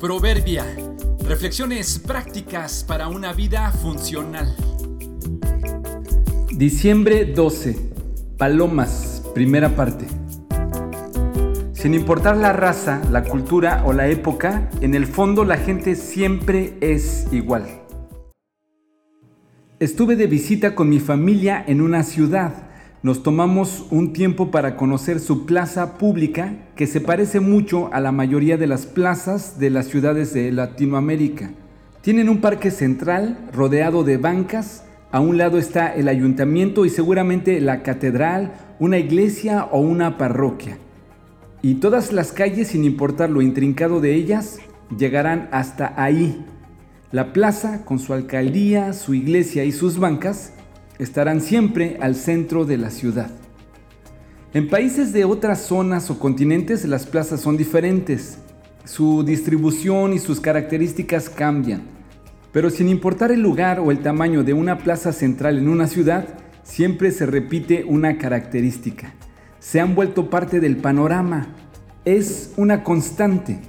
Proverbia. Reflexiones prácticas para una vida funcional. Diciembre 12. Palomas, primera parte. Sin importar la raza, la cultura o la época, en el fondo la gente siempre es igual. Estuve de visita con mi familia en una ciudad nos tomamos un tiempo para conocer su plaza pública que se parece mucho a la mayoría de las plazas de las ciudades de Latinoamérica. Tienen un parque central rodeado de bancas, a un lado está el ayuntamiento y seguramente la catedral, una iglesia o una parroquia. Y todas las calles, sin importar lo intrincado de ellas, llegarán hasta ahí. La plaza, con su alcaldía, su iglesia y sus bancas, estarán siempre al centro de la ciudad. En países de otras zonas o continentes las plazas son diferentes. Su distribución y sus características cambian. Pero sin importar el lugar o el tamaño de una plaza central en una ciudad, siempre se repite una característica. Se han vuelto parte del panorama. Es una constante.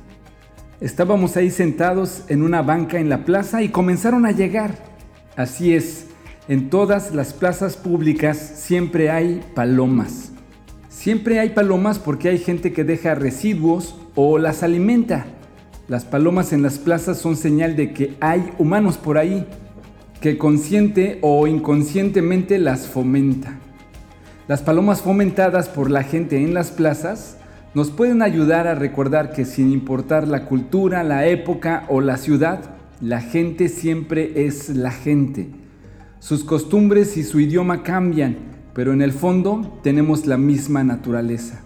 Estábamos ahí sentados en una banca en la plaza y comenzaron a llegar. Así es, en todas las plazas públicas siempre hay palomas. Siempre hay palomas porque hay gente que deja residuos o las alimenta. Las palomas en las plazas son señal de que hay humanos por ahí, que consciente o inconscientemente las fomenta. Las palomas fomentadas por la gente en las plazas nos pueden ayudar a recordar que sin importar la cultura, la época o la ciudad, la gente siempre es la gente sus costumbres y su idioma cambian, pero en el fondo tenemos la misma naturaleza.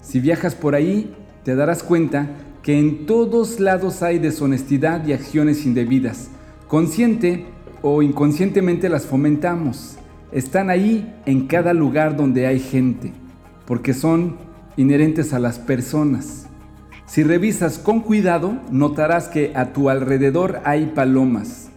Si viajas por ahí, te darás cuenta que en todos lados hay deshonestidad y acciones indebidas. Consciente o inconscientemente las fomentamos. Están ahí en cada lugar donde hay gente, porque son inherentes a las personas. Si revisas con cuidado, notarás que a tu alrededor hay palomas.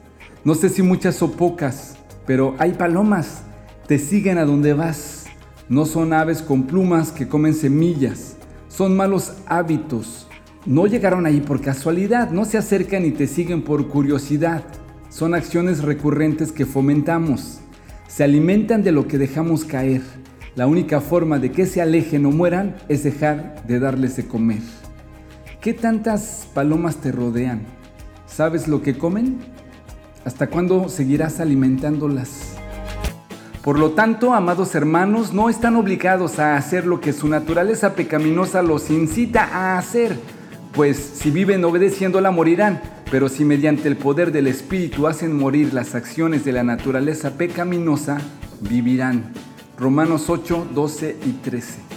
No sé si muchas o pocas, pero hay palomas, te siguen a donde vas. No son aves con plumas que comen semillas, son malos hábitos. No llegaron ahí por casualidad, no se acercan y te siguen por curiosidad. Son acciones recurrentes que fomentamos. Se alimentan de lo que dejamos caer. La única forma de que se alejen o mueran es dejar de darles de comer. ¿Qué tantas palomas te rodean? ¿Sabes lo que comen? ¿Hasta cuándo seguirás alimentándolas? Por lo tanto, amados hermanos, no están obligados a hacer lo que su naturaleza pecaminosa los incita a hacer, pues si viven obedeciéndola morirán, pero si mediante el poder del Espíritu hacen morir las acciones de la naturaleza pecaminosa, vivirán. Romanos 8, 12 y 13.